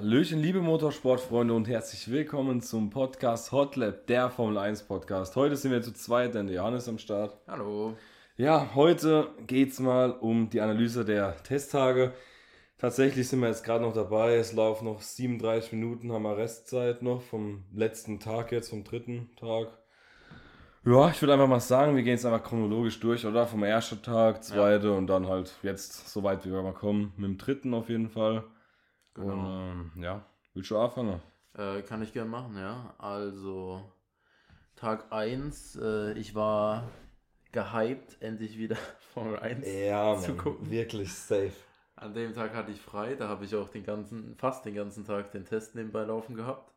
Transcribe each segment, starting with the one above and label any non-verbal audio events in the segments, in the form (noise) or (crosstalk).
Hallöchen, liebe Motorsportfreunde und herzlich willkommen zum Podcast Hotlap, der Formel 1 Podcast. Heute sind wir zu zweit, denn der Johannes am Start. Hallo. Ja, heute geht es mal um die Analyse der Testtage. Tatsächlich sind wir jetzt gerade noch dabei. Es laufen noch 37 Minuten, haben wir Restzeit noch vom letzten Tag jetzt, vom dritten Tag. Ja, ich würde einfach mal sagen, wir gehen jetzt einfach chronologisch durch, oder? Vom ersten Tag, zweite ja. und dann halt jetzt so weit wie wir mal kommen. Mit dem dritten auf jeden Fall. Genau. Und ähm, ja, willst du anfangen? Äh, kann ich gerne machen, ja. Also, Tag 1, äh, ich war gehypt, endlich wieder (laughs) Formel 1 ja, zu gucken. Wirklich safe. An dem Tag hatte ich frei, da habe ich auch den ganzen, fast den ganzen Tag den Test nebenbei laufen gehabt.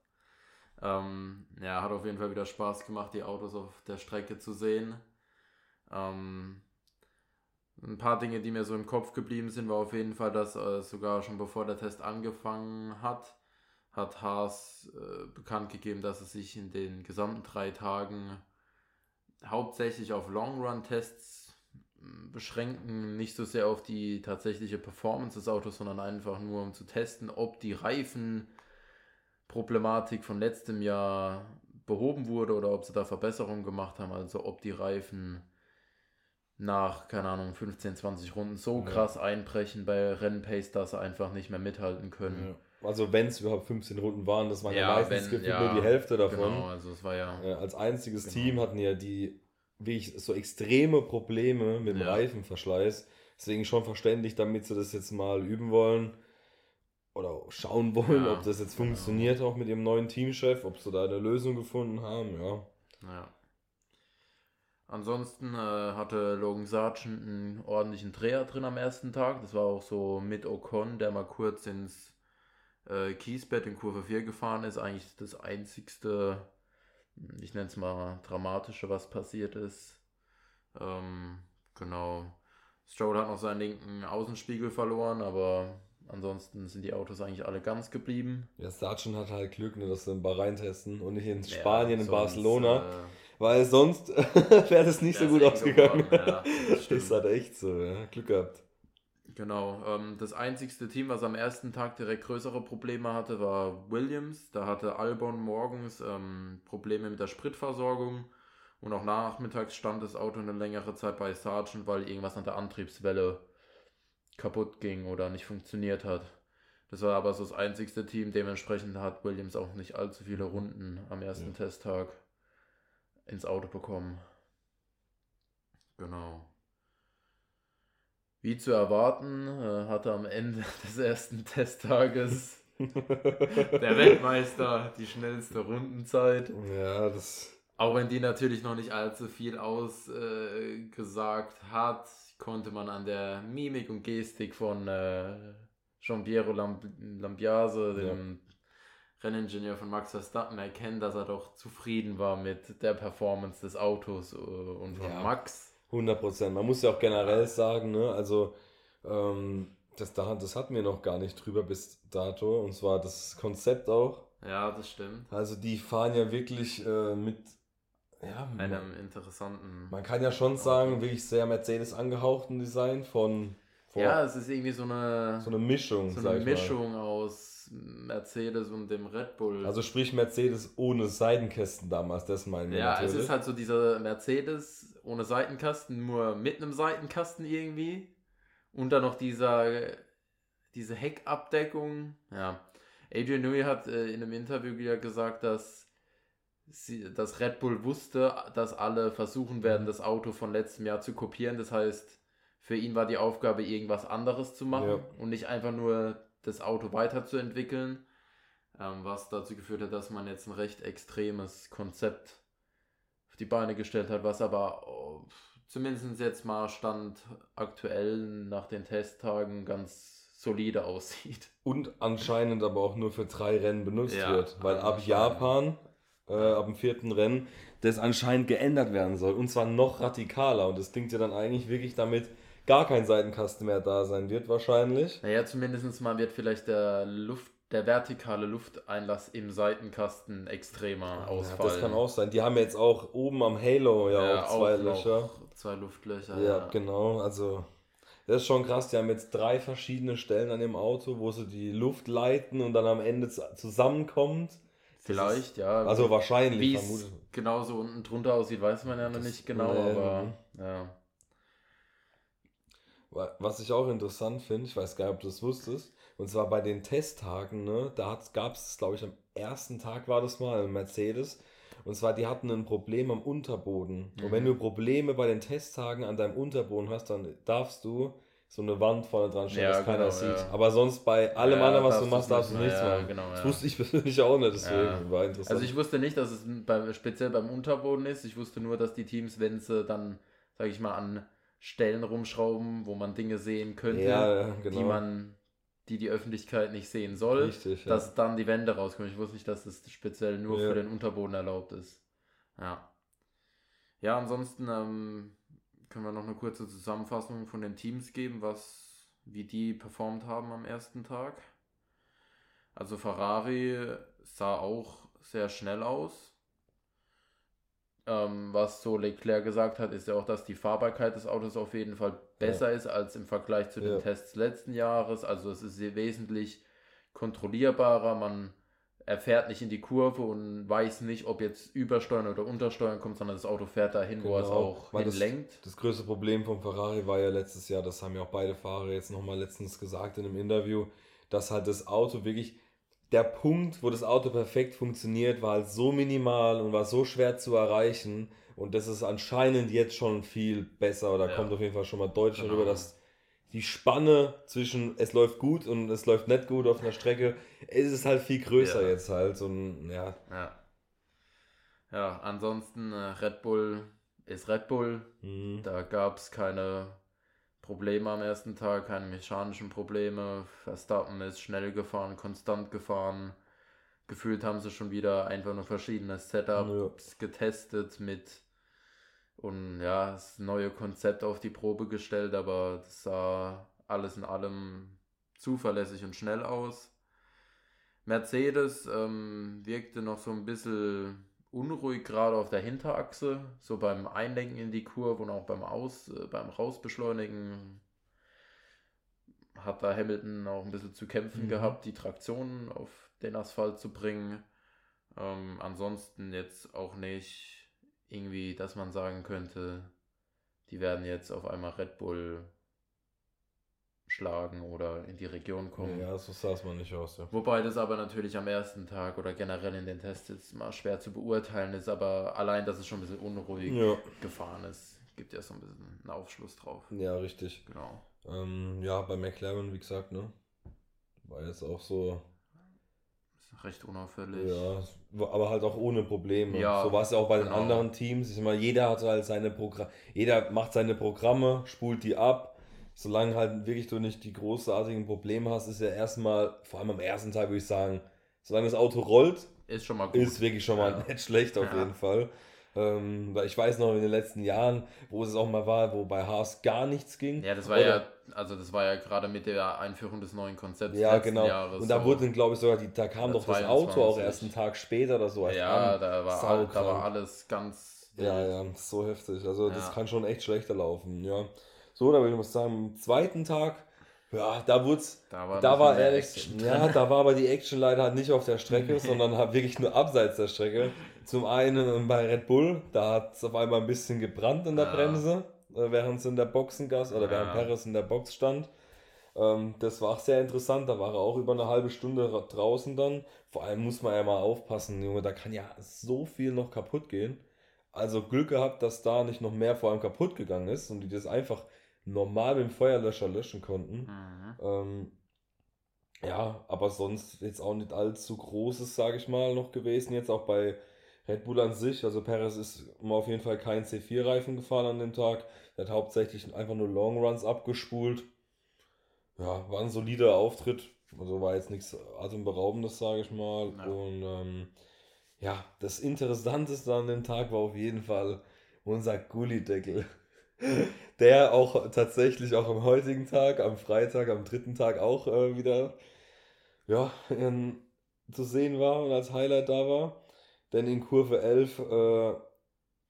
Ähm, ja, hat auf jeden Fall wieder Spaß gemacht, die Autos auf der Strecke zu sehen. Ähm, ein paar Dinge, die mir so im Kopf geblieben sind, war auf jeden Fall, dass äh, sogar schon bevor der Test angefangen hat, hat Haas äh, bekannt gegeben, dass es sich in den gesamten drei Tagen hauptsächlich auf Long-Run-Tests hm, beschränken, nicht so sehr auf die tatsächliche Performance des Autos, sondern einfach nur um zu testen, ob die Reifenproblematik von letztem Jahr behoben wurde oder ob sie da Verbesserungen gemacht haben, also ob die Reifen nach, keine Ahnung, 15, 20 Runden so ja. krass einbrechen bei Rennpace, dass sie einfach nicht mehr mithalten können. Ja. Also wenn es überhaupt 15 Runden waren, das waren ja, ja meistens wenn, nur die Hälfte davon. Genau, also es war ja. als einziges genau. Team hatten ja die wirklich so extreme Probleme mit dem Reifenverschleiß. Deswegen schon verständlich, damit sie das jetzt mal üben wollen oder schauen wollen, ob das jetzt genau. funktioniert auch mit ihrem neuen Teamchef, ob sie da eine Lösung gefunden haben, ja. Ja. Ansonsten äh, hatte Logan Sargent einen ordentlichen Dreher drin am ersten Tag. Das war auch so mit Ocon, der mal kurz ins äh, Kiesbett in Kurve 4 gefahren ist. Eigentlich das einzigste, ich nenne es mal dramatische, was passiert ist. Ähm, genau. Stroll hat noch seinen linken Außenspiegel verloren, aber ansonsten sind die Autos eigentlich alle ganz geblieben. Ja, Sargent hat halt Glück, ne, dass sie in Bahrain testen und nicht in Spanien, ja, in Barcelona. Äh, weil sonst (laughs) wäre das nicht so gut ausgegangen. Ja, das (laughs) ist halt echt so, ja. Glück gehabt. Genau. Ähm, das einzigste Team, was am ersten Tag direkt größere Probleme hatte, war Williams. Da hatte Albon morgens ähm, Probleme mit der Spritversorgung. Und auch nachmittags stand das Auto eine längere Zeit bei Sargent, weil irgendwas an der Antriebswelle kaputt ging oder nicht funktioniert hat. Das war aber so das einzigste Team. Dementsprechend hat Williams auch nicht allzu viele Runden am ersten ja. Testtag ins Auto bekommen. Genau. Wie zu erwarten, äh, hatte am Ende (laughs) des ersten Testtages (laughs) der Weltmeister die schnellste Rundenzeit. Ja, das. Auch wenn die natürlich noch nicht allzu viel ausgesagt äh, hat, konnte man an der Mimik und Gestik von äh, Jean-Pierre Lamb Lambiase, dem ja. Renningenieur von Max Verstappen erkennen, dass er doch zufrieden war mit der Performance des Autos äh, und von ja, Max. 100 Prozent. Man muss ja auch generell sagen, ne, also ähm, das, das hatten wir noch gar nicht drüber bis dato und zwar das Konzept auch. Ja, das stimmt. Also die fahren ja wirklich äh, mit ja, einem interessanten. Man kann ja schon sagen, wirklich sehr Mercedes angehauchten Design von. ja, es ist irgendwie so eine. So eine Mischung. So eine Mischung aus Mercedes und dem Red Bull. Also sprich Mercedes ohne Seitenkästen damals, das meinen wir Ja, natürlich. es ist halt so dieser Mercedes ohne Seitenkasten, nur mit einem Seitenkasten irgendwie. Und dann noch dieser, diese Heckabdeckung. Ja. Adrian Newey hat äh, in einem Interview wieder gesagt, dass, sie, dass Red Bull wusste, dass alle versuchen werden, das Auto von letztem Jahr zu kopieren. Das heißt, für ihn war die Aufgabe, irgendwas anderes zu machen ja. und nicht einfach nur das Auto weiterzuentwickeln, ähm, was dazu geführt hat, dass man jetzt ein recht extremes Konzept auf die Beine gestellt hat, was aber oh, zumindest jetzt mal Stand aktuell nach den Testtagen ganz solide (laughs) aussieht. Und anscheinend aber auch nur für drei Rennen benutzt ja, wird, weil ab Japan, äh, ab dem vierten Rennen, das anscheinend geändert werden soll. Und zwar noch radikaler. Und das klingt ja dann eigentlich wirklich damit, gar kein Seitenkasten mehr da sein wird wahrscheinlich. Naja, zumindest mal wird vielleicht der Luft, der vertikale Lufteinlass im Seitenkasten extremer ausfallen. Ja, das kann auch sein. Die haben jetzt auch oben am Halo ja, ja auch zwei auch Löcher. Zwei Luftlöcher. Ja, ja, genau. Also Das ist schon krass, die haben jetzt drei verschiedene Stellen an dem Auto, wo sie die Luft leiten und dann am Ende zusammenkommt. Vielleicht, ist, ja. Also wahrscheinlich. Wie es genau so unten drunter aussieht, weiß man ja noch nicht genau, aber ja. Was ich auch interessant finde, ich weiß gar nicht, ob du das wusstest, und zwar bei den Testtagen, ne, da gab es, glaube ich, am ersten Tag war das mal, Mercedes, und zwar, die hatten ein Problem am Unterboden. Mhm. Und wenn mhm. du Probleme bei den Testtagen an deinem Unterboden hast, dann darfst du so eine Wand vorne dran stellen, ja, dass keiner genau, sieht. Ja. Aber sonst bei allem ja, anderen, was du machst, darfst du nichts ja, machen. Genau, das wusste ich (laughs) persönlich auch nicht, deswegen war interessant. Also ich wusste nicht, dass es bei, speziell beim Unterboden ist. Ich wusste nur, dass die Teams, wenn sie dann, sag ich mal, an Stellen rumschrauben, wo man Dinge sehen könnte, genau. die man die die Öffentlichkeit nicht sehen soll, Richtig, dass ja. dann die Wände rauskommen. Ich wusste nicht, dass das speziell nur ja. für den Unterboden erlaubt ist. Ja. Ja, ansonsten ähm, können wir noch eine kurze Zusammenfassung von den Teams geben, was, wie die performt haben am ersten Tag. Also Ferrari sah auch sehr schnell aus. Ähm, was so Leclerc gesagt hat, ist ja auch, dass die Fahrbarkeit des Autos auf jeden Fall besser ja. ist als im Vergleich zu den ja. Tests letzten Jahres. Also es ist wesentlich kontrollierbarer. Man erfährt nicht in die Kurve und weiß nicht, ob jetzt Übersteuern oder Untersteuern kommt, sondern das Auto fährt dahin, genau, wo es auch hinlenkt. Das, das größte Problem von Ferrari war ja letztes Jahr, das haben ja auch beide Fahrer jetzt nochmal letztens gesagt in einem Interview, dass halt das Auto wirklich der Punkt, wo das Auto perfekt funktioniert, war halt so minimal und war so schwer zu erreichen. Und das ist anscheinend jetzt schon viel besser oder ja. kommt auf jeden Fall schon mal deutlich genau. darüber, dass die Spanne zwischen es läuft gut und es läuft nicht gut auf einer Strecke, ist es halt viel größer ja. jetzt halt. Und, ja. ja. Ja, ansonsten äh, Red Bull ist Red Bull. Mhm. Da gab es keine Probleme am ersten Tag, keine mechanischen Probleme. Verstappen ist schnell gefahren, konstant gefahren. Gefühlt haben sie schon wieder einfach nur verschiedene Setups ja. getestet mit und ja, das neue Konzept auf die Probe gestellt, aber das sah alles in allem zuverlässig und schnell aus. Mercedes ähm, wirkte noch so ein bisschen unruhig gerade auf der Hinterachse, so beim Einlenken in die Kurve und auch beim Aus, äh, beim Rausbeschleunigen hat da Hamilton auch ein bisschen zu kämpfen mhm. gehabt, die Traktion auf den Asphalt zu bringen. Ähm, ansonsten jetzt auch nicht irgendwie, dass man sagen könnte, die werden jetzt auf einmal Red Bull schlagen oder in die Region kommen. Ja, so sah es mal nicht aus. Ja. Wobei das aber natürlich am ersten Tag oder generell in den Tests jetzt mal schwer zu beurteilen ist, aber allein, dass es schon ein bisschen unruhig ja. gefahren ist, gibt ja so ein bisschen einen Aufschluss drauf. Ja, richtig. Genau. Ähm, ja, bei McLaren, wie gesagt, ne? War jetzt auch so. Recht unauffällig. Ja, aber halt auch ohne Probleme. Ja, so war es ja auch bei genau. den anderen Teams. Ich meine, jeder hat halt seine Programme, jeder macht seine Programme, spult die ab solange halt wirklich du nicht die großartigen Probleme hast, ist ja erstmal, vor allem am ersten Tag würde ich sagen, solange das Auto rollt, ist schon mal gut. Ist wirklich schon mal ja. nicht schlecht auf ja. jeden Fall. Ähm, weil ich weiß noch in den letzten Jahren, wo es auch mal war, wo bei Haas gar nichts ging. Ja, das war Oder, ja, also das war ja gerade mit der Einführung des neuen Konzepts ja, genau. Jahres. Und da so wurde, glaube ich, sogar, die, da kam doch das Auto auch erst einen Tag später oder so. ja, da war, all, da war alles ganz. Ja, ja, so heftig. Also das kann schon echt schlechter laufen, ja. So, da würde ich mal sagen, am zweiten Tag, ja, da wurde da war, da war ehrlich, ja, da war aber die Action leider halt nicht auf der Strecke, sondern halt wirklich nur abseits der Strecke. Zum einen bei Red Bull, da hat es auf einmal ein bisschen gebrannt in der ja. Bremse, äh, während es in der Boxengas oder ja. während Perez in der Box stand. Ähm, das war auch sehr interessant, da war er auch über eine halbe Stunde draußen dann. Vor allem muss man ja mal aufpassen, Junge, da kann ja so viel noch kaputt gehen. Also Glück gehabt, dass da nicht noch mehr vor allem kaputt gegangen ist und die das einfach normal mit dem Feuerlöscher löschen konnten. Mhm. Ähm, ja, aber sonst jetzt auch nicht allzu großes, sage ich mal, noch gewesen. Jetzt auch bei Red Bull an sich. Also Perez ist auf jeden Fall kein C4-Reifen gefahren an dem Tag. Er hat hauptsächlich einfach nur Long Runs abgespult. Ja, war ein solider Auftritt. Also war jetzt nichts atemberaubendes, sage ich mal. Ja. Und ähm, ja, das Interessanteste an dem Tag war auf jeden Fall unser Gullideckel (laughs) der auch tatsächlich auch am heutigen Tag, am Freitag, am dritten Tag auch äh, wieder ja, in, zu sehen war und als Highlight da war. Denn in Kurve 11 äh,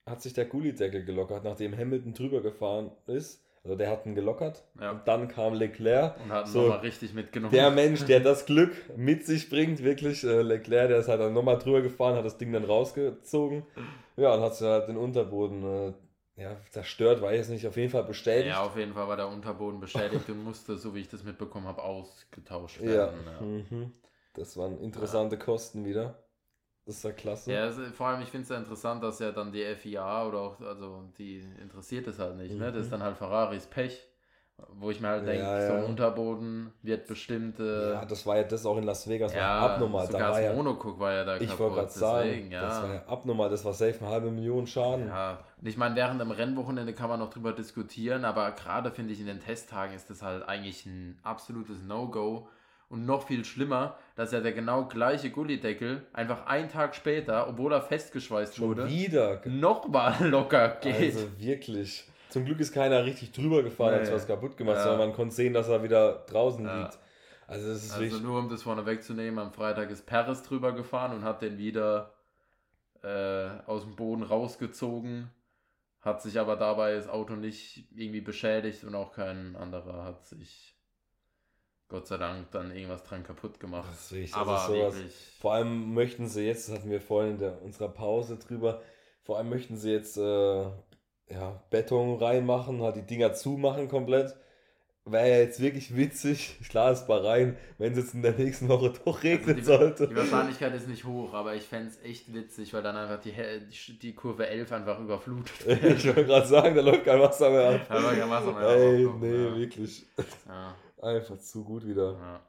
hat sich der Gullideckel gelockert, nachdem Hamilton drüber gefahren ist. Also der hat ihn gelockert. Ja. Und dann kam Leclerc. Und hat ihn So, nochmal richtig mitgenommen. Der (laughs) Mensch, der das Glück mit sich bringt, wirklich. Äh, Leclerc, der ist halt dann nochmal drüber gefahren, hat das Ding dann rausgezogen. Ja, und hat sich halt den Unterboden äh, ja, zerstört, weiß ich jetzt nicht, auf jeden Fall bestätigt. Ja, auf jeden Fall war der Unterboden beschädigt und musste, so wie ich das mitbekommen habe, ausgetauscht Ja. werden. Ja. Mhm. Das waren interessante Kosten wieder. Das ist ja klasse. Ja, vor allem, ich finde es ja interessant, dass ja dann die FIA oder auch, also die interessiert es halt nicht, ne? Das ist Mhm. dann halt Ferraris Pech, wo ich mir halt denke, Ja, so ja. ein Unterboden wird bestimmt, äh, Ja, das war ja das auch in Las Vegas, war ja, abnormal. Da sogar war das ja, Monocook war ja da ich wollte gerade sagen, ja. das war ja abnormal, das war safe eine halbe Million Schaden. Ja, und ich meine, während dem Rennwochenende kann man noch drüber diskutieren, aber gerade finde ich in den Testtagen ist das halt eigentlich ein absolutes No-Go. Und noch viel schlimmer, dass ja der genau gleiche Gullideckel einfach einen Tag später, obwohl er festgeschweißt Schon wurde, wieder. nochmal (laughs) locker geht. Also wirklich. Zum Glück ist keiner richtig drüber gefahren, Nee. hat was kaputt gemacht, Ja. sondern man konnte sehen, dass er wieder draußen Ja. liegt. Also das ist Also wirklich. nur um das vorne wegzunehmen, am Freitag ist Paris drüber gefahren und hat den wieder äh, aus dem Boden rausgezogen, hat sich aber dabei das Auto nicht irgendwie beschädigt und auch kein anderer hat sich Gott sei Dank dann irgendwas dran kaputt gemacht. Das ist richtig, aber also sowas. wirklich, Vor allem möchten sie jetzt, das hatten wir vorhin in der, unserer Pause drüber, vor allem möchten sie jetzt äh, ja, Beton reinmachen, halt die Dinger zumachen komplett. Wäre ja jetzt wirklich witzig, klar ist Bahrain, wenn es jetzt in der nächsten Woche doch regnen Also die, sollte. die Wahrscheinlichkeit ist nicht hoch, aber ich fände es echt witzig, weil dann einfach die, die, Kurve 11 einfach überflutet (laughs) wird. ich wollte gerade sagen, da läuft kein Wasser mehr ab. Da war kein Wasser mehr Ey, rauskommen, nee, ja. wirklich. Ja, Einfach zu gut wieder. ja.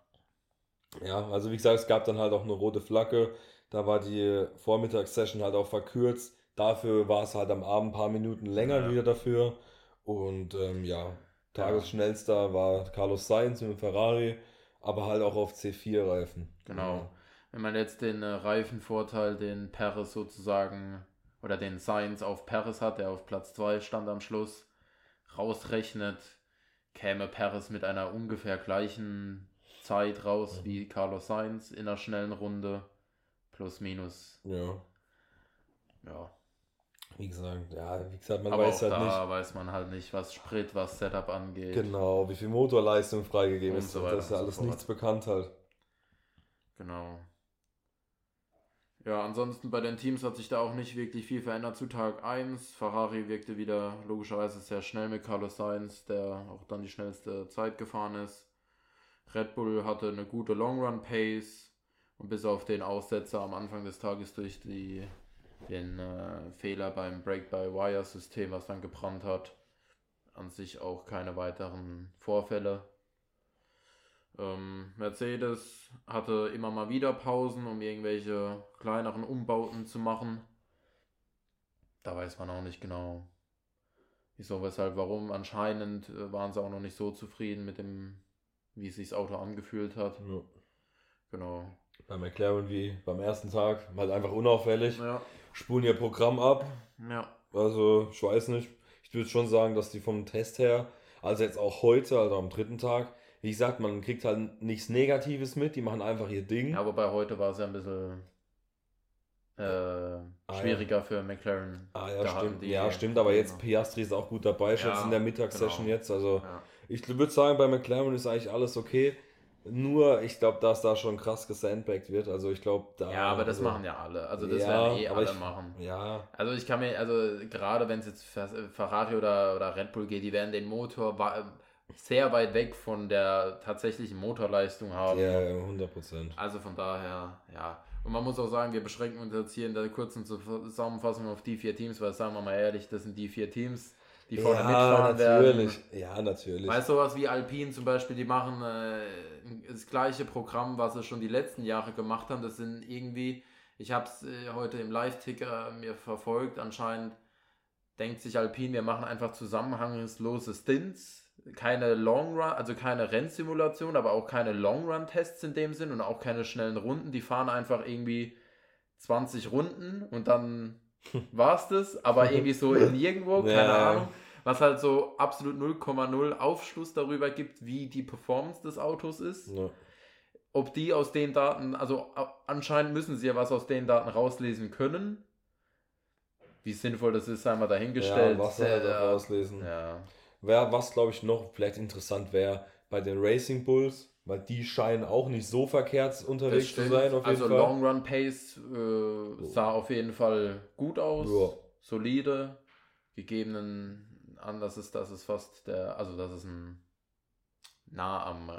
Ja, also wie gesagt, es gab dann halt auch eine rote Flagge. Da war die Vormittagssession halt auch verkürzt. Dafür war es halt am Abend ein paar Minuten länger Ja. wieder dafür. Und ähm, ja, Tagesschnellster war Carlos Sainz mit dem Ferrari, aber halt auch auf C4-Reifen. Genau. Wenn man jetzt den äh, Reifenvorteil, den Paris sozusagen, oder den Sainz auf Paris hat, der auf Platz 2 stand am Schluss, rausrechnet, käme Paris mit einer ungefähr gleichen Zeit raus Mhm. wie Carlos Sainz in einer schnellen Runde. Plus, minus. Ja, Ja. Wie gesagt, ja, wie gesagt, man Aber weiß halt da nicht weiß man halt nicht, was Sprit, was Setup angeht. genau, wie viel Motorleistung freigegeben Und ist. so weiter das ist ja so alles fort. nichts bekannt halt. Genau. Ja, ansonsten bei den Teams hat sich da auch nicht wirklich viel verändert zu Tag 1. Ferrari wirkte wieder logischerweise sehr schnell mit Carlos Sainz, der auch dann die schnellste Zeit gefahren ist. Red Bull hatte eine gute Long Run Pace und bis auf den Aussetzer am Anfang des Tages durch die, den äh, Fehler beim Break-by-Wire-System, was dann gebrannt hat, an sich auch keine weiteren Vorfälle. Ähm, Mercedes hatte immer mal wieder Pausen, um irgendwelche kleineren Umbauten zu machen. Da weiß man auch nicht genau, wieso, weshalb, warum. Anscheinend äh, waren sie auch noch nicht so zufrieden mit dem, wie sich das Auto angefühlt hat. Ja. Genau. Bei McLaren wie beim ersten Tag, halt einfach unauffällig, Ja, spulen ihr Programm ab, ja, Also, ich weiß nicht. Ich würde schon sagen, dass die vom Test her, also jetzt auch heute, also am dritten Tag, wie gesagt, man kriegt halt nichts Negatives mit, die machen einfach ihr Ding. ja, wobei heute war es ja ein bisschen äh, schwieriger für McLaren. ah, ja, stimmt. Ja, stimmt, aber jetzt. Piastri ist auch gut dabei, schon Ja, in der Mittagssession genau. jetzt. Also, Ja. ich würde sagen, bei McLaren ist eigentlich alles okay. Nur, ich glaube, dass da schon krass gesandbagged wird. Also, ich glaube, da. ja, aber das also, machen ja alle. Also das Ja, werden eh alle ich- machen. Ja, Also ich kann mir, also gerade wenn es jetzt Fer- Ferrari oder, oder Red Bull geht, die werden den Motor sehr weit weg von der tatsächlichen Motorleistung haben. ja, 100 Prozent. Also von daher, ja. Und man muss auch sagen, wir beschränken uns jetzt hier in der kurzen Zusammenfassung auf die vier Teams, weil sagen wir mal ehrlich, das sind die vier Teams, die vorne Ja, mitfahren natürlich. werden. Ja, natürlich. Weißt du, sowas wie Alpine zum Beispiel, die machen äh, das gleiche Programm, was sie schon die letzten Jahre gemacht haben. Das sind irgendwie, ich habe es äh, heute im Live-Ticker mir verfolgt, anscheinend denkt sich Alpine, wir machen einfach zusammenhangslose Stints, keine Long Run, also keine Rennsimulation, aber auch keine Long Run Tests in dem Sinn und auch keine schnellen Runden. Die fahren einfach irgendwie 20 Runden und dann (laughs) war's das, aber irgendwie so in nirgendwo, keine Ja. Ahnung. Was halt so absolut 0,0 Aufschluss darüber gibt, wie die Performance des Autos ist. Ja. Ob die aus den Daten, also anscheinend müssen sie ja was aus den Daten rauslesen können. Wie sinnvoll das ist, sei mal dahingestellt. Ja, was soll er da Äh, rauslesen? Ja. Wär, was glaube ich noch vielleicht interessant wäre bei den Racing Bulls, weil die scheinen auch nicht so verkehrt unterwegs zu sein. Auf jeden also Fall. Long Run Pace äh, sah auf jeden Fall gut aus, Ja. solide, gegebenen Anlass ist, dass es fast der, also dass es ein nah am äh,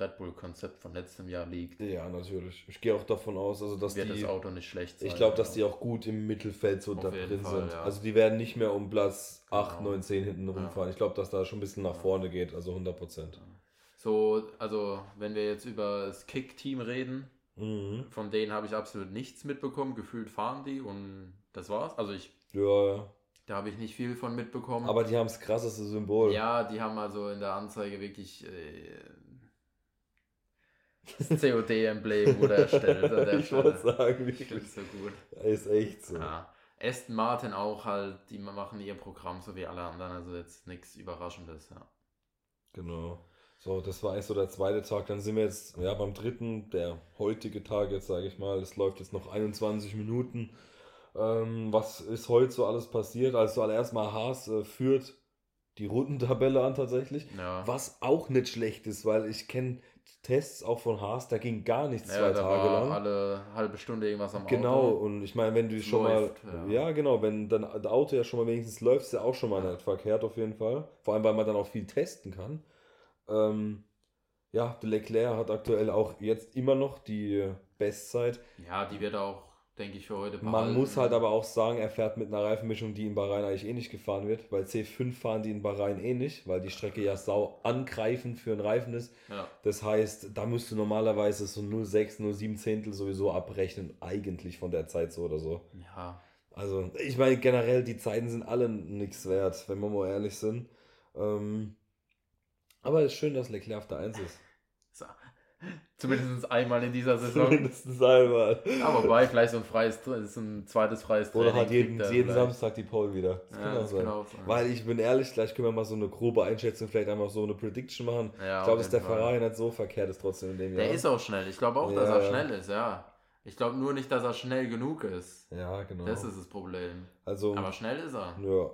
Red Bull Konzept von letztem Jahr liegt, Ja, natürlich. Ich gehe auch davon aus, also dass wird die. das Auto nicht schlecht sein. Ich glaube, dass die auch gut im Mittelfeld so da drin Fall, sind. ja. Also die werden nicht mehr um Platz Genau. 8, 9, 10 hinten Ja. rumfahren. Ich glaube, dass da schon ein bisschen nach Ja. vorne geht, also 100 Prozent. So, also wenn wir jetzt über das Kick-Team reden, Mhm. von denen habe ich absolut nichts mitbekommen. Gefühlt fahren die und das war's. Also ich, Ja, ja. Da habe ich nicht viel von mitbekommen. Aber die haben das krasseste Symbol. Ja, die haben also in der Anzeige wirklich äh, das COD-Emblem (laughs) wurde erstellt ich wollte sagen, Ich wirklich. so gut. Ist echt so. Ja. Aston Martin auch halt, die machen ihr Programm so wie alle anderen, also jetzt nichts Überraschendes, ja. Genau. So, das war eigentlich so der zweite Tag. Dann sind wir jetzt ja beim dritten, der heutige Tag jetzt, sage ich mal. Es läuft jetzt noch 21 Minuten. Ähm, was ist heute so alles passiert? Also zuallererst mal Haas äh, führt die Rundentabelle an tatsächlich. Ja, Was auch nicht schlecht ist, weil ich kenne Tests auch von Haas, da ging gar nichts ja zwei da Tage lang. alle halbe Stunde irgendwas am Genau, Auto. und ich meine, wenn du schon läuft, mal, ja. ja. genau, wenn dann das Auto ja schon mal wenigstens läuft, ist ja auch schon mal nicht verkehrt auf jeden Fall. Vor allem, weil man dann auch viel testen kann. Ähm, ja, Leclerc hat aktuell auch jetzt immer noch die Bestzeit. Ja, die wird auch, denke ich, für heute Man behalten. muss halt aber auch sagen, er fährt mit einer Reifenmischung, die in Bahrain eigentlich eh nicht gefahren wird, weil C5 fahren die in Bahrain eh nicht, weil die Strecke ja sau angreifend für einen Reifen ist. Ja, Das heißt, da musst du normalerweise so 0,6, 0,7 Zehntel sowieso abrechnen, eigentlich von der Zeit so oder so. ja. Also, ich meine, generell, die Zeiten sind alle nichts wert, wenn wir mal ehrlich sind. Ähm, aber es ist schön, dass Leclerc auf der 1 ist. So. Zumindest einmal in dieser Saison. Mindestens einmal. Aber wobei, vielleicht so ein freies, so ein zweites freies Oder Training hat jeden, er jeden vielleicht. Samstag die Pole wieder. Das Ja, kann das sein. kann sein. Weil ich bin ehrlich, gleich können wir mal so eine grobe Einschätzung, vielleicht einmal so eine Prediction machen. Ja, ich glaube, dass der. Ferrari nicht so verkehrt ist trotzdem in dem Der Jahr. ist auch schnell. Ich glaube auch, dass Ja, er ja. schnell ist, ja. Ich glaube nur nicht, dass er schnell genug ist. ja, genau. Das ist das Problem. also, Aber schnell ist er. Ja,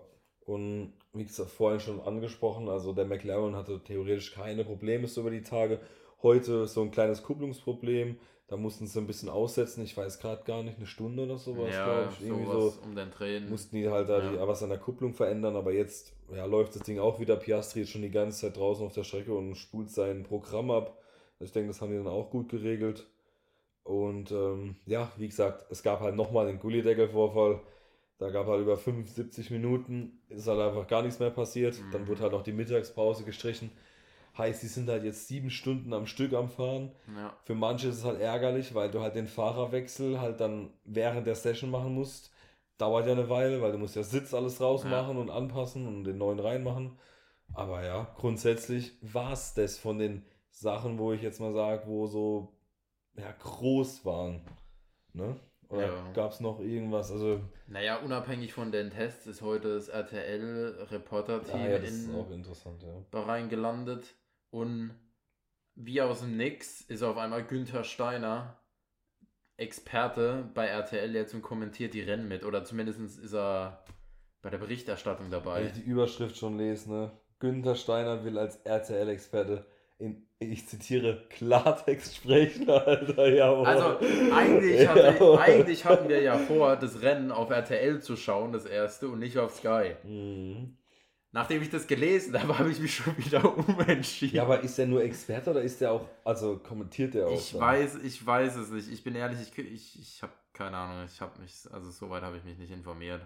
und wie gesagt, vorhin schon angesprochen, also der McLaren hatte theoretisch keine Probleme so über die Tage. Heute so ein kleines Kupplungsproblem, da mussten sie ein bisschen aussetzen, ich weiß gerade gar nicht, eine Stunde oder sowas, ja, glaube ich. Irgendwie so um den Tränen. mussten die halt da Ja. die, was an der Kupplung verändern, aber jetzt ja, läuft das Ding auch wieder. Piastri ist schon die ganze Zeit draußen auf der Strecke und spult sein Programm ab. Ich denke, das haben die dann auch gut geregelt. Und ähm, ja, wie gesagt, es gab halt nochmal den Gullideckel-Vorfall. Da gab halt über 75 Minuten, ist halt einfach gar nichts mehr passiert. Mhm. Dann wurde halt noch die Mittagspause gestrichen. Heißt, die sind halt jetzt sieben Stunden am Stück am Fahren. ja. Für manche ist es halt ärgerlich, weil du halt den Fahrerwechsel halt dann während der Session machen musst. Dauert ja eine Weile, weil du musst ja Sitz alles rausmachen und anpassen und den neuen reinmachen. Aber ja, grundsätzlich war es das von den Sachen, wo ich jetzt mal sage, wo so ja, groß waren. Ne? Oder Ja. gab es noch irgendwas? Also, Naja, unabhängig von den Tests ist heute das RTL-Reporter-Team ja, ja, auch in ja. Bahrain gelandet. Und wie aus dem Nix ist auf einmal Günther Steiner Experte bei RTL jetzt und kommentiert die Rennen mit. Oder zumindest ist er bei der Berichterstattung Wenn dabei. ich die Überschrift schon lese, ne? Günther Steiner will als RTL-Experte in, ich zitiere, Klartext sprechen, (laughs) Alter, jawohl. Also eigentlich, (laughs) hatte, Jawohl. eigentlich hatten wir ja vor, das Rennen auf RTL zu schauen, das erste, und nicht auf Sky. Mhm. Nachdem ich das gelesen habe, habe ich mich schon wieder umentschieden. Ja, aber ist der nur Experte oder ist der auch, also kommentiert der auch? ich dann? weiß, ich weiß es nicht. Ich bin ehrlich, ich, ich, ich habe keine Ahnung. Ich habe mich, also soweit habe ich mich nicht informiert.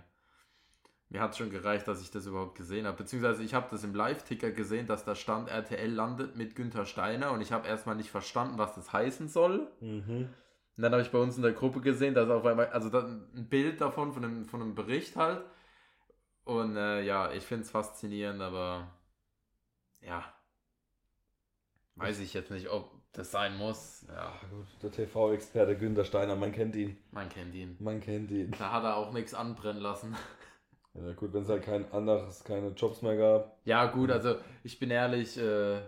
Mir hat es schon gereicht, dass ich das überhaupt gesehen habe. Beziehungsweise ich habe das im Live-Ticker gesehen, dass da stand, RTL landet mit Günther Steiner und ich habe erstmal nicht verstanden, was das heißen soll. Mhm. Und dann habe ich bei uns in der Gruppe gesehen, dass auf einmal, also ein Bild davon, von einem, von einem Bericht halt. Und äh, ja, ich finde es faszinierend, aber ja, weiß ich jetzt nicht, ob das sein muss. Ja, gut, der TV-Experte Günther Steiner, man kennt ihn. man kennt ihn. Man kennt ihn. Da hat er auch nichts anbrennen lassen. (laughs) Ja, gut, wenn es halt kein anderes, keine Jobs mehr gab. Ja, gut, also ich bin ehrlich, äh,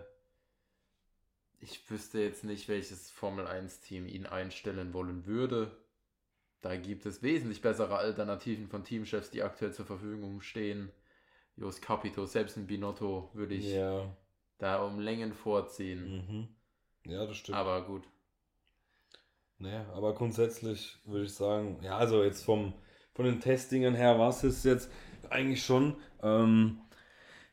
ich wüsste jetzt nicht, welches Formel 1-Team ihn einstellen wollen würde. Da gibt es wesentlich bessere Alternativen von Teamchefs, die aktuell zur Verfügung stehen. Jos Capito, selbst ein Binotto würde ich Ja. da um Längen vorziehen. Mhm. Ja, das stimmt. Aber gut. Nee, aber grundsätzlich würde ich sagen, ja, also jetzt vom, von den Testingen her war es jetzt eigentlich schon. Ähm,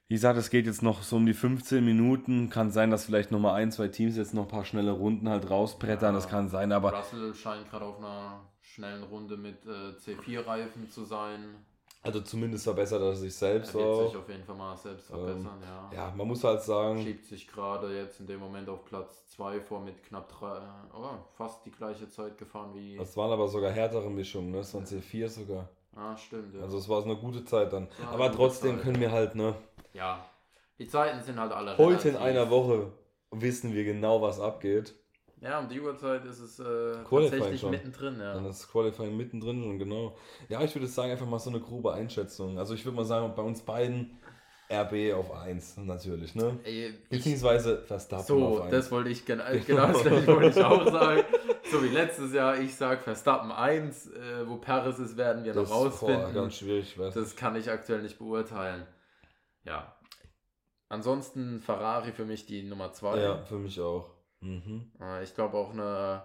wie gesagt, es geht jetzt noch so um die 15 Minuten. Kann sein, dass vielleicht nochmal ein, zwei Teams jetzt noch ein paar schnelle Runden halt rausbrettern. Ja. Das kann sein, aber Russell scheint gerade auf einer schnellen Runde mit äh, C4-Reifen zu sein. also zumindest verbessert er sich Er selbst wird auch. sich auf jeden Fall mal selbst Ähm, verbessern, ja. Ja, man muss halt sagen, Schiebt sich gerade jetzt in dem Moment auf Platz 2 vor mit knapp drei, oh, fast die gleiche Zeit gefahren wie. das waren aber sogar härtere Mischungen, ne? Es waren C4 sogar. Ah, stimmt, ja. Also es war eine gute Zeit dann. eine Aber trotzdem Zeit. können wir halt, ne? ja. Die Zeiten sind halt alle Heute in relativ. einer Woche wissen wir genau, was abgeht. Ja, um die Uhrzeit ist es äh, tatsächlich schon. mittendrin, ja. Dann ist Qualifying mittendrin schon, genau. Ja, ich würde sagen, einfach mal so eine grobe Einschätzung. Also ich würde mal sagen, bei uns beiden RB auf 1 natürlich, ne? Ey, Beziehungsweise Verstappen so, auf 1. das wollte ich genau, (laughs) genau das wollte ich auch sagen. So wie letztes Jahr, ich sag Verstappen 1, äh, wo Paris ist, werden wir noch das boah, rausfinden. ganz schwierig, weiß Das kann ich aktuell nicht beurteilen. Ja. Ansonsten Ferrari für mich die Nummer 2. Ja, für mich auch. Mhm. Äh, Ich glaube auch eine.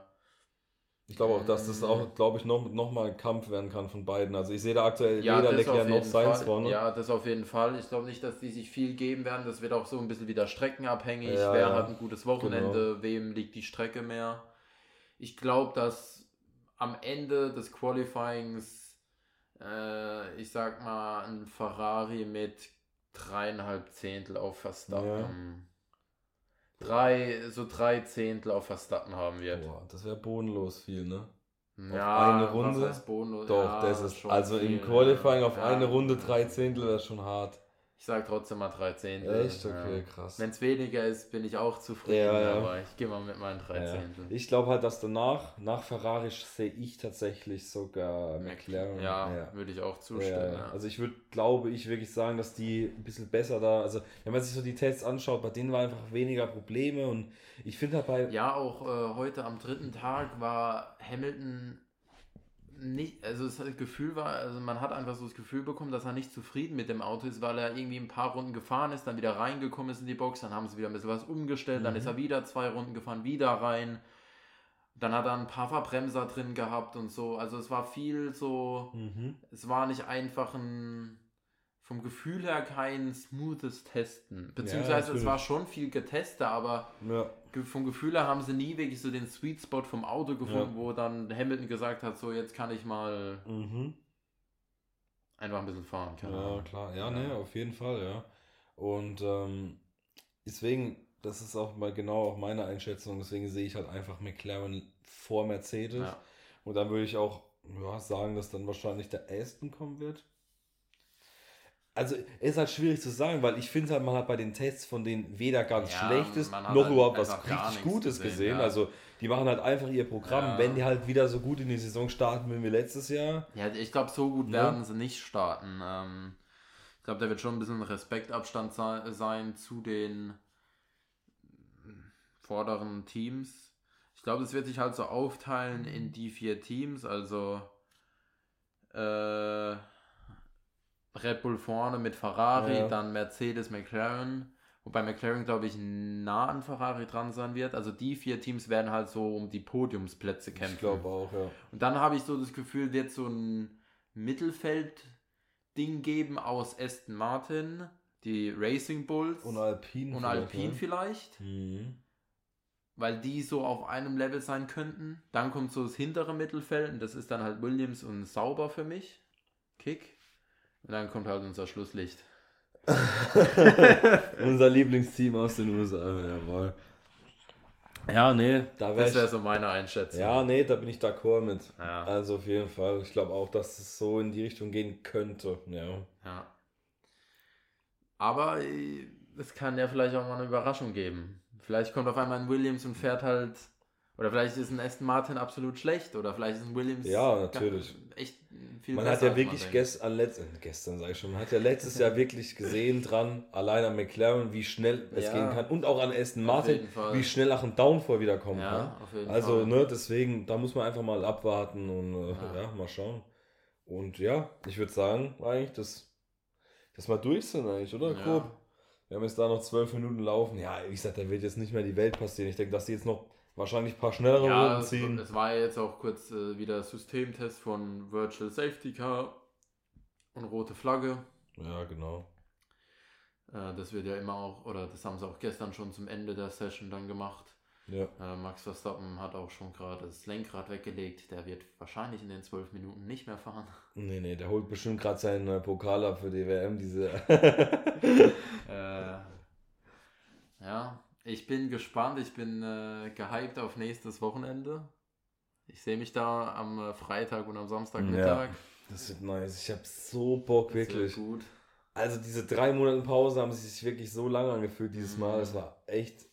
Ich glaube auch, dass das Mm. auch, glaube ich, noch, noch mal ein Kampf werden kann von beiden. Also ich sehe da aktuell Ja, weder Leclerc auf noch Fall. vorne. Ja, das auf jeden Fall. Ich glaube nicht, dass die sich viel geben werden. Das wird auch so ein bisschen wieder streckenabhängig. Ja, Wer ja. hat ein gutes Wochenende? Wem liegt die Strecke mehr? Ich glaube, dass am Ende des Qualifyings, äh, ich sag mal, ein Ferrari mit dreieinhalb Zehntel auf Verstappen. Drei, so drei Zehntel auf Verstappen haben wird. Boah, das wäre bodenlos viel, ne? Ja, eine was Runde? Bonus? Doch, Ja, das ist, schon also viel, im Qualifying ja. auf eine Runde drei Zehntel wäre schon hart. Ich sag trotzdem mal drei Zehntel. Echt? Okay, Ja. krass. Wenn es weniger ist, bin ich auch zufrieden, Ja, ja. aber ich gehe mal mit meinen drei Ja. Zehntel. Ich glaube halt, dass danach, nach Ferrari sehe ich tatsächlich sogar McLaren. Ja, ja. würde ich auch zustimmen. Also ich würde, glaube ich, wirklich sagen, dass die ein bisschen besser da, also wenn man sich so die Tests anschaut, bei denen war einfach weniger Probleme und ich finde halt bei, ja auch äh, heute am dritten Tag war Hamilton nicht, also das Gefühl war, also man hat einfach so das Gefühl bekommen, dass er nicht zufrieden mit dem Auto ist, weil er irgendwie ein paar Runden gefahren ist, dann wieder reingekommen ist in die Box, dann haben sie wieder ein bisschen was umgestellt, dann Mhm. ist er wieder zwei Runden gefahren, wieder rein. Dann hat er ein paar Verbremser drin gehabt und so. Also es war viel so, mhm. es war nicht einfach ein, vom Gefühl her kein smoothes Testen. Beziehungsweise es natürlich. war schon viel getestet, aber ja, vom Gefühl her haben sie nie wirklich so den Sweet Spot vom Auto gefunden, Ja. wo dann Hamilton gesagt hat, so jetzt kann ich mal mhm. einfach ein bisschen fahren. Keine Ja, Ahnung. klar. Ja, ne, auf jeden Fall, ja. Und ähm, deswegen, das ist auch mal genau auch meine Einschätzung, deswegen sehe ich halt einfach McLaren vor Mercedes. Ja. Und dann würde ich auch ja, sagen, dass dann wahrscheinlich der Aston kommen wird. Also ist halt schwierig zu sagen, weil ich finde halt, man hat bei den Tests von denen weder ganz Ja, Schlechtes noch halt überhaupt was richtig Gutes gesehen, gesehen. ja. Also die machen halt einfach ihr Programm. Ja. Wenn die halt wieder so gut in die Saison starten wie wir letztes Jahr, Ja, ich glaube, so gut Ne? werden sie nicht starten. Ähm, ich glaube, da wird schon ein bisschen Respektabstand sei- sein zu den vorderen Teams. Ich glaube, es wird sich halt so aufteilen in die vier Teams. Also äh, Red Bull vorne mit Ferrari, Ja. dann Mercedes, McLaren. Wobei McLaren, glaube ich, nah an Ferrari dran sein wird. Also die vier Teams werden halt so um die Podiumsplätze kämpfen. ich glaube auch, ja. Und dann habe ich so das Gefühl, wird so ein Mittelfeld-Ding geben aus Aston Martin, die Racing Bulls Und Alpine. und vielleicht, Alpine ne? vielleicht, Mhm. weil die so auf einem Level sein könnten. Dann kommt so das hintere Mittelfeld und das ist dann halt Williams und Sauber für mich. Kick. Und dann kommt halt unser Schlusslicht. (laughs) Unser Lieblingsteam aus den USA, jawohl. Ja, nee, da wäre Das wäre so meine Einschätzung. Ja, nee, da bin ich d'accord mit. Ja. Also auf jeden Fall. Ich glaube auch, dass es so in die Richtung gehen könnte. Ja. Ja. Aber äh, es kann ja vielleicht auch mal eine Überraschung geben. Vielleicht kommt auf einmal ein Williams und fährt halt. Oder vielleicht ist ein Aston Martin absolut schlecht. Oder vielleicht ist ein Williams. Ja, natürlich. Echt viel Man besser, hat ja wirklich denkt. gestern, letzt, äh, gestern sage ich schon, man hat ja letztes Jahr wirklich gesehen dran, allein an McLaren, wie schnell es Ja. gehen kann und auch an Aston Martin, wie schnell auch ein Downfall wieder kommen Ja, kann. jeden Also, Fall. ne, deswegen, da muss man einfach mal abwarten und äh, Ja. ja. mal schauen. Und ja, ich würde sagen, eigentlich, das, das mal durch sind eigentlich, oder? Grob. Wir haben jetzt da noch zwölf Minuten laufen. Ja, wie gesagt, da wird jetzt nicht mehr die Welt passieren. Ich denke, dass die jetzt noch wahrscheinlich ein paar schnellere Ja, Runden ziehen. es war ja jetzt auch kurz äh, wieder Systemtest von Virtual Safety Car und rote Flagge. Ja, genau. Äh, das wird ja immer auch, oder das haben sie auch gestern schon zum Ende der Session dann gemacht. Ja. Äh, Max Verstappen hat auch schon gerade das Lenkrad weggelegt. Der wird wahrscheinlich in den zwölf Minuten nicht mehr fahren. Nee, nee, der holt bestimmt gerade seinen äh, Pokal ab für die WM, diese. (laughs) äh, ja, ich bin gespannt. Ich bin äh, gehypt auf nächstes Wochenende. Ich sehe mich da am äh, Freitag und am Samstagmittag. das wird nice. Ich hab so Bock, Das wird wirklich. gut. Also diese drei Monate Pause haben sich wirklich so lange angefühlt dieses Mal. Mhm. Es war echt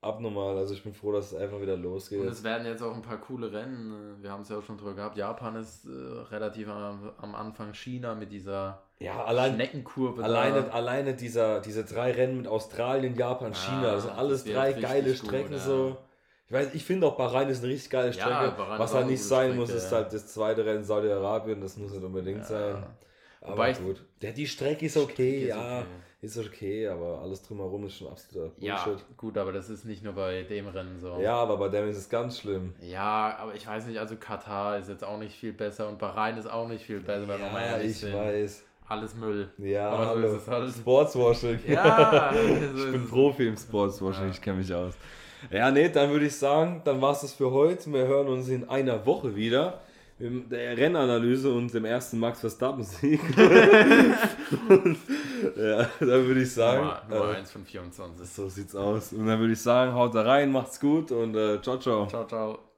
abnormal. Also ich bin froh, dass es einfach wieder losgeht. Und es werden jetzt auch ein paar coole Rennen. Wir haben es ja auch schon drüber gehabt. Japan ist äh, relativ am, am Anfang China mit dieser ja, allein, Schneckenkurve. alleine, da. alleine dieser, diese drei Rennen mit Australien, Japan, Ja, China, das sind alles das drei geile gut, Strecken ja. so. Ich weiß, ich finde auch Bahrain ist eine richtig geile Ja, Strecke. Bahrain Was ist auch halt nicht sein Strecke, muss, ist ja. halt das zweite Rennen Saudi-Arabien, das muss nicht unbedingt Ja. sein. Aber Wobei gut. Der, die Strecke ist okay, Strecke ist ja. okay. Ist okay, aber alles drumherum ist schon absoluter Ja, Bullshit. gut, aber das ist nicht nur bei dem Rennen so. Ja, aber bei dem ist es ganz schlimm. Ja, aber ich weiß nicht, also Katar ist jetzt auch nicht viel besser und Bahrain ist auch nicht viel besser, Ja, ich weiß. Alles Müll. Ja, Aber so hallo. ist es halt. Sportswashing. (laughs) Ja, so (laughs) ich bin. Profi im Sportswashing, Ja. ich kenne mich aus. Ja, nee, dann würde ich sagen, dann war es das für heute. Wir hören uns in einer Woche wieder. Mit der Rennanalyse und dem ersten Max Verstappen-Sieg. (laughs) Ja, dann würde ich sagen. Nummer, Nummer äh, 1 von 24. so sieht's aus. Und dann würde ich sagen, haut da rein, macht's gut und äh, ciao, ciao. Ciao, ciao.